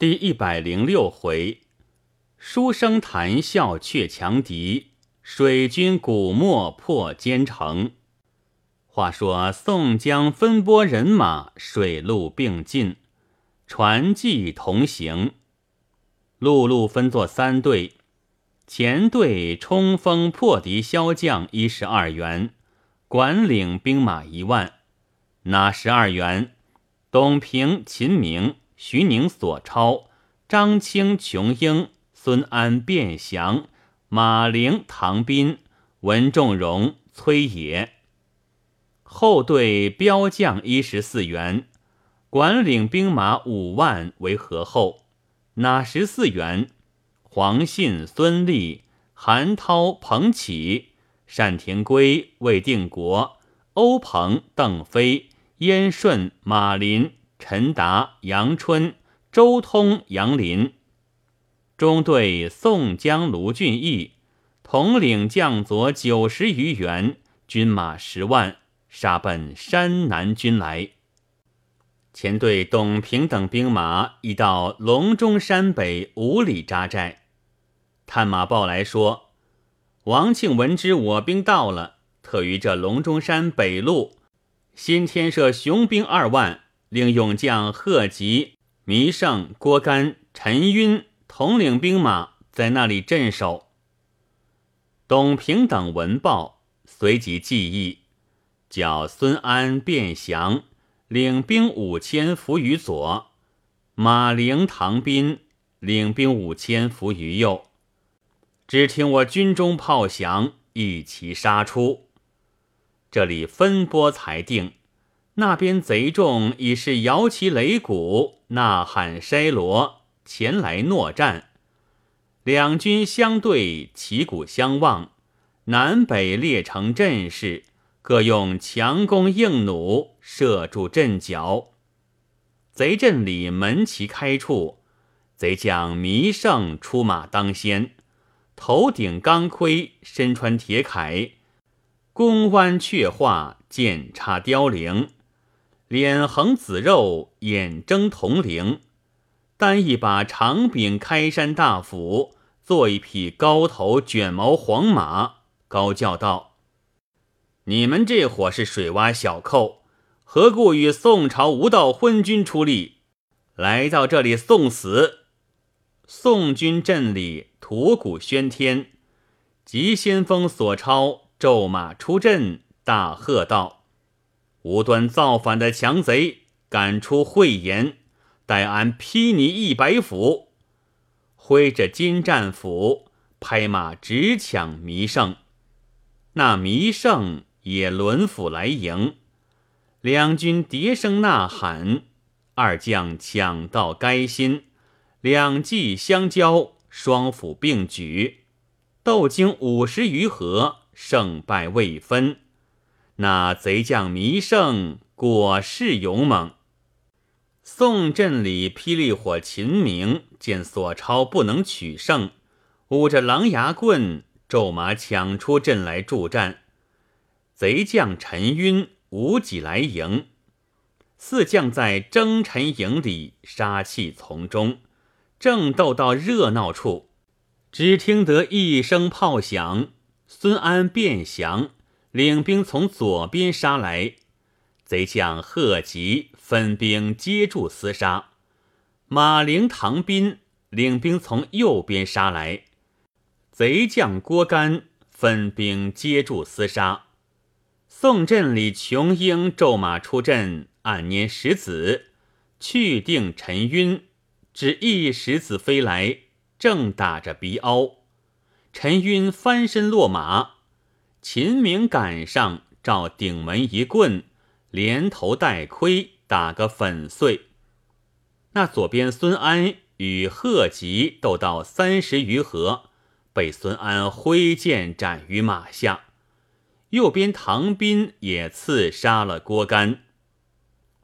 第一百零六回，书生谈笑却强敌，水军古没破坚城。话说宋江分拨人马，水陆并进，船骑同行，陆路分作三队。前队冲锋破敌骁将一十二员，管领兵马一万。哪十二员？董平、秦明。徐宁、索超、张清、琼英、孙安、卞祥、马陵、唐斌、文仲荣、崔野。后队标将一十四员，管领兵马五万为合后。哪十四员？黄信、孙立、韩涛、彭启、单廷圭、魏定国、欧鹏、邓飞、燕顺、马林。陈达、杨春、周通、杨林，中队宋江、卢俊义统领将佐九十余员，军马十万，杀奔山南军来。前队董平等兵马已到隆中山北五里扎寨，探马报来说，王庆闻知我兵到了，特于这隆中山北路新添设雄兵二万。令勇将贺吉、弥胜、郭干、陈晕统领兵马在那里镇守。董平等闻报，随即记议，叫孙安、卞祥领兵五千伏于左，马陵、唐斌领兵五千伏于右。只听我军中炮响，一齐杀出。这里分拨裁定。那边贼众已是摇旗擂鼓、呐喊筛锣，前来搦战。两军相对，旗鼓相望，南北列成阵势，各用强弓硬弩射住阵脚。贼阵里门旗开处，贼将弥胜出马当先，头顶钢盔，身穿铁铠，弓弯却画，剑插雕翎。脸横紫肉，眼睁铜铃，单一把长柄开山大斧，坐一匹高头卷毛黄马，高叫道：“你们这伙是水洼小寇，何故与宋朝无道昏君出力，来到这里送死？”宋军阵里驼鼓喧天，急先锋索超骤马出阵，大喝道。无端造反的强贼，敢出会言，待俺劈你一百斧！挥着金战斧，拍马直抢弥胜。那弥胜也抡斧来迎，两军叠声呐喊，二将抢到该心，两骑相交，双斧并举，斗经五十余合，胜败未分。那贼将弥胜果是勇猛。宋镇里霹雳火秦明见索超不能取胜，捂着狼牙棍，骤马抢出阵来助战。贼将陈晕无几来迎，四将在征陈营里杀气丛中，正斗到热闹处，只听得一声炮响，孙安便降。领兵从左边杀来，贼将贺吉分兵接住厮杀；马陵、唐斌领兵从右边杀来，贼将郭干分兵接住厮杀。宋镇里琼英骤马出阵，暗拈石子，去定陈晕，只一石子飞来，正打着鼻凹，陈晕翻身落马。秦明赶上，照顶门一棍，连头带盔打个粉碎。那左边孙安与贺吉斗到三十余合，被孙安挥剑斩于马下。右边唐斌也刺杀了郭干。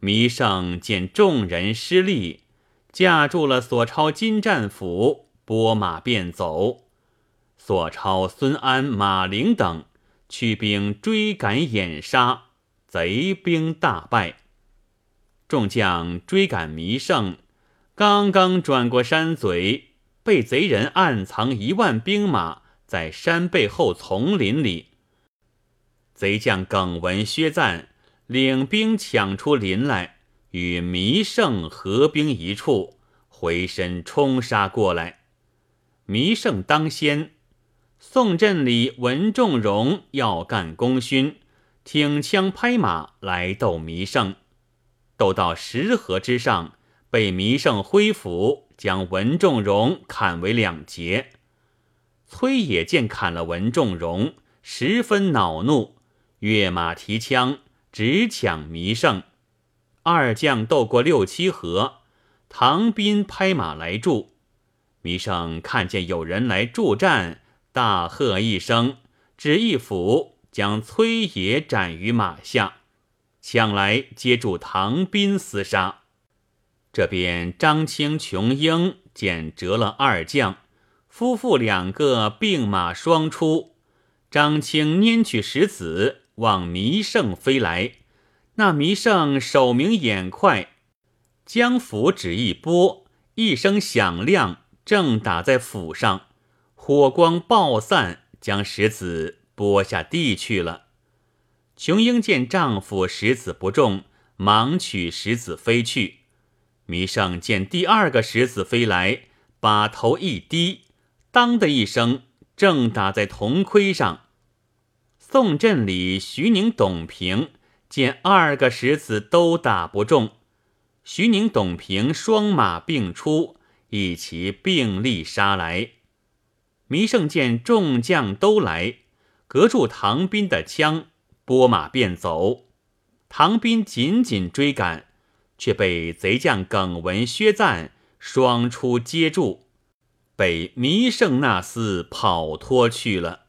弥胜见众人失利，架住了索超金战斧，拨马便走。索超、孙安、马陵等。驱兵追赶掩杀，贼兵大败。众将追赶弥胜，刚刚转过山嘴，被贼人暗藏一万兵马在山背后丛林里。贼将耿文、薛赞领兵抢出林来，与弥胜合兵一处，回身冲杀过来。弥胜当先，宋镇里文仲荣要干功勋，挺枪拍马来斗弥胜，斗到石河之上。被弥胜挥斧将文仲荣砍为两截，崔野见砍了文仲荣，十分恼怒，跃马提枪直抢弥胜。二将斗过六七合，唐斌拍马来助。弥胜看见有人来助战，大喝一声，只一斧将崔野斩于马下，抢来接住唐斌厮杀。这边张青、琼英见折了二将，夫妇两个并马双出。张青拈取石子往弥胜飞来，那弥胜手明眼快，将斧只一拨，一声响亮，正打在斧上，火光爆散，将石子拨下地去了。琼英见丈夫石子不中，忙取石子飞去。弥胜见第二个石子飞来，把头一低，当的一声，正打在铜盔上。宋镇里徐宁、董平见二个石子都打不中，徐宁、董平双马并出，一齐并力杀来。弥胜见众将都来，隔住唐斌的枪，拨马便走。唐斌紧紧追赶。却被贼将耿文、薛赞双出接住，被弥胜那厮跑脱去了。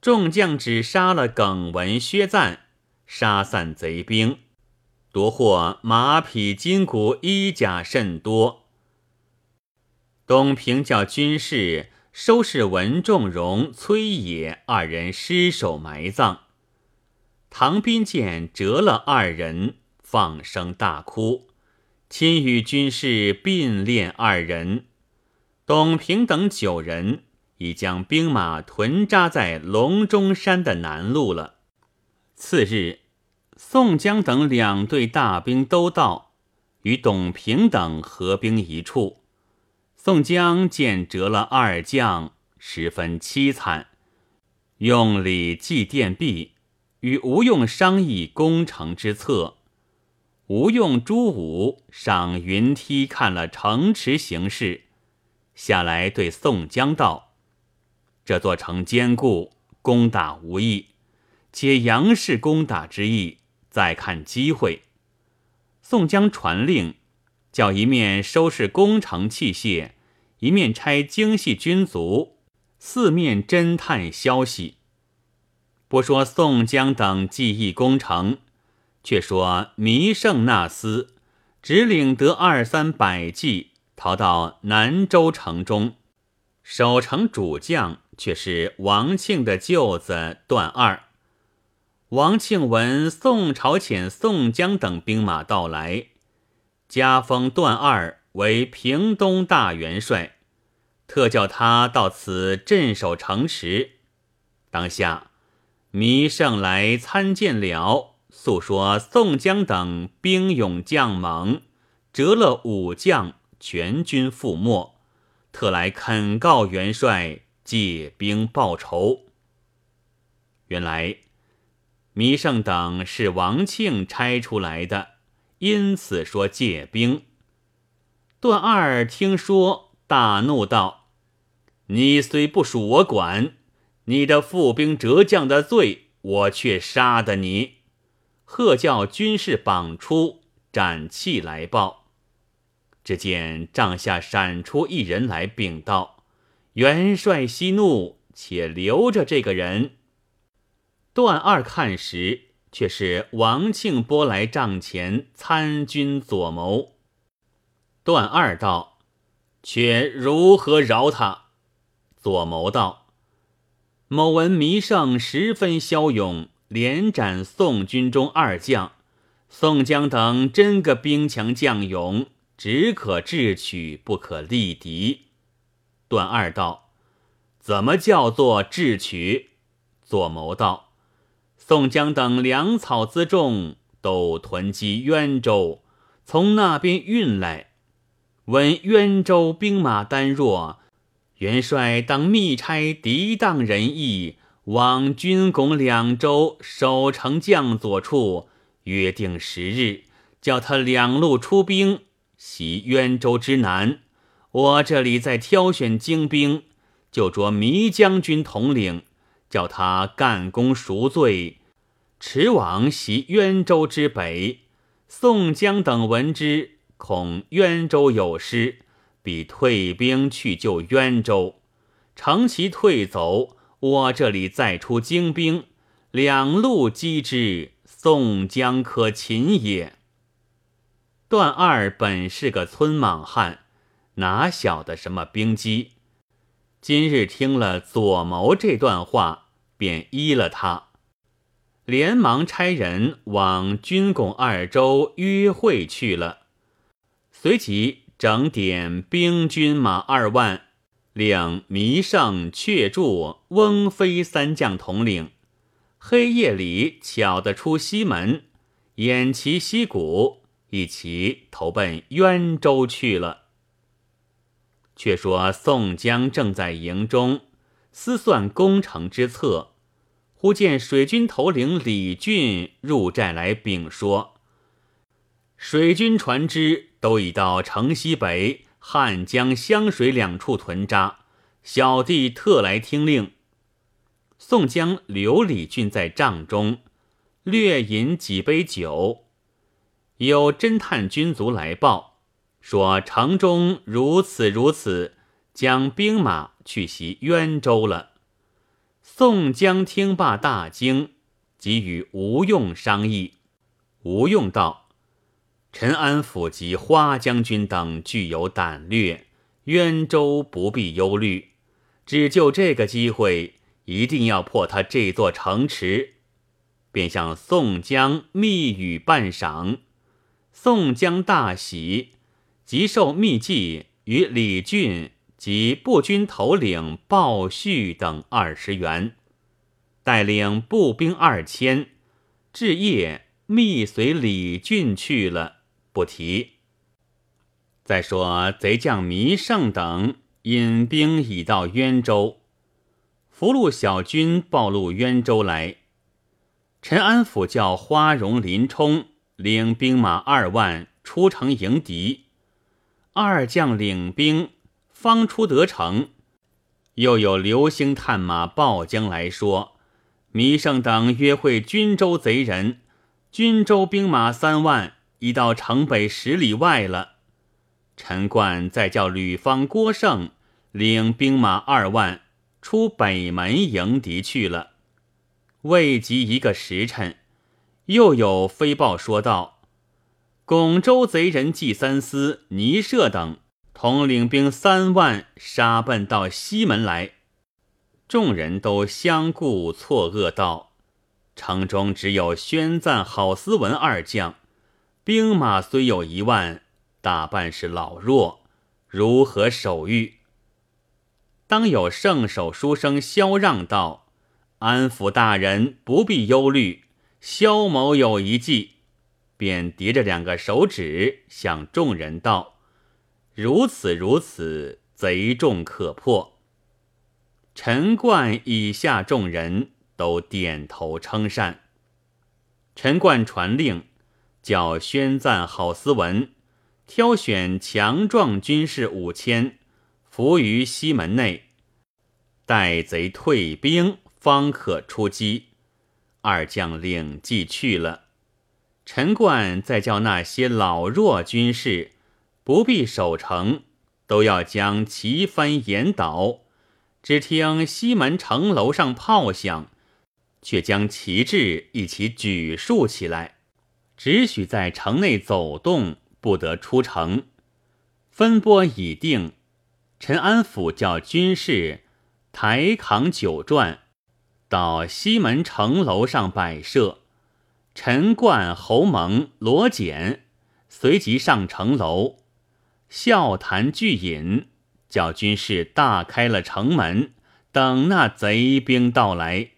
众将只杀了耿文、薛赞，杀散贼兵，夺获马匹、金鼓、衣甲甚多。东平教军士收拾文仲荣、崔野二人尸首埋葬。唐斌见折了二人。放声大哭，亲与军士并殓二人。董平等九人已将兵马屯扎在龙中山的南路了。次日，宋江等两队大兵都到，与董平等合兵一处。宋江见折了二将，十分凄惨，用礼祭奠毕，与吴用商议攻城之策。吴用、朱武上云梯看了城池形势，下来对宋江道：“这座城坚固，攻打无益，且杨氏攻打之意，再看机会。”宋江传令，叫一面收拾攻城器械，一面差精细军卒，四面侦探消息。不说宋江等计议攻城。却说弥胜那厮只领得二三百骑，逃到南州城中，守城主将却是王庆的舅子段二。王庆闻宋朝遣宋江等兵马到来，加封段二为平东大元帅，特叫他到此镇守城池。当下弥胜来参见了。诉说宋江等兵勇将猛，折了武将，全军覆没，特来恳告元帅借兵报仇。原来弥胜等是王庆差出来的，因此说借兵。段二听说，大怒道：“你虽不属我管，你的负兵折将的罪，我却杀的你。”喝叫军士绑出斩气来报。只见帐下闪出一人来禀道：“元帅息怒，且留着这个人。”段二看时，却是王庆波来帐前参军左谋。段二道：“却如何饶他？”左谋道：“某闻弥胜十分骁勇。”连斩宋军中二将，宋江等真个兵强将勇，只可智取，不可力敌。段二道：“怎么叫做智取？”左谋道：“宋江等粮草辎重都囤积渊州，从那边运来。闻渊州兵马单弱，元帅当密差敌当人意，往军拱两州守城将佐处，约定时日，叫他两路出兵，袭渊州之南。我这里再挑选精兵，就着糜将军统领。”叫他干功赎罪，驰往袭渊州之北。宋江等闻之，恐渊州有失，必退兵去救渊州。乘其退走，我这里再出精兵，两路击之，宋江可擒也。段二本是个村莽汉，哪晓得什么兵机？今日听了左谋这段话，便依了他，连忙差人往军拱二州约会去了。随即整点兵军马二万，令弥胜、却柱、翁飞三将统领，黑夜里巧得出西门，偃旗息鼓，一齐投奔渊州去了。却说宋江正在营中思算攻城之策，忽见水军头领李俊入寨来禀说：水军船只都已到城西北、汉江、湘水两处屯扎，小弟特来听令。宋江留李俊在帐中，略饮几杯酒，有侦探军卒来报。说城中如此如此，将兵马去袭渊州了。宋江听罢大惊，即与吴用商议。吴用道：“陈安府及花将军等具有胆略，渊州不必忧虑。只就这个机会，一定要破他这座城池。”便向宋江密语半晌。宋江大喜。即受密计，与李俊及步军头领鲍旭等二十员，带领步兵二千，至夜密随李俊去了，不提。再说贼将弥胜等引兵已到渊州，俘虏小军暴露渊州来。陈安府叫花荣、林冲领兵马二万出城迎敌。二将领兵方出得城，又有流星探马报将来说：弥胜等约会军州贼人，军州兵马三万已到城北十里外了。陈冠再叫吕方、郭盛领兵马二万出北门迎敌去了。未及一个时辰，又有飞报说道。巩州贼人季三思、倪舍等统领兵三万，杀奔到西门来。众人都相顾错愕道：“城中只有宣赞、郝思文二将，兵马虽有一万，大半是老弱，如何守御？”当有圣手书生萧让道：“安抚大人不必忧虑，萧某有一计。”便叠着两个手指，向众人道：“如此如此，贼众可破。”陈冠以下众人都点头称善。陈冠传令，叫宣赞、郝思文挑选强壮军士五千，伏于西门内，待贼退兵，方可出击。二将领即去了。陈冠再叫那些老弱军士不必守城，都要将旗帆掩倒。只听西门城楼上炮响，却将旗帜一起举竖起来，只许在城内走动，不得出城。分拨已定，陈安抚叫军士抬扛酒转，到西门城楼上摆设。陈冠、侯蒙、罗简随即上城楼，笑谈聚饮，叫军士大开了城门，等那贼兵到来。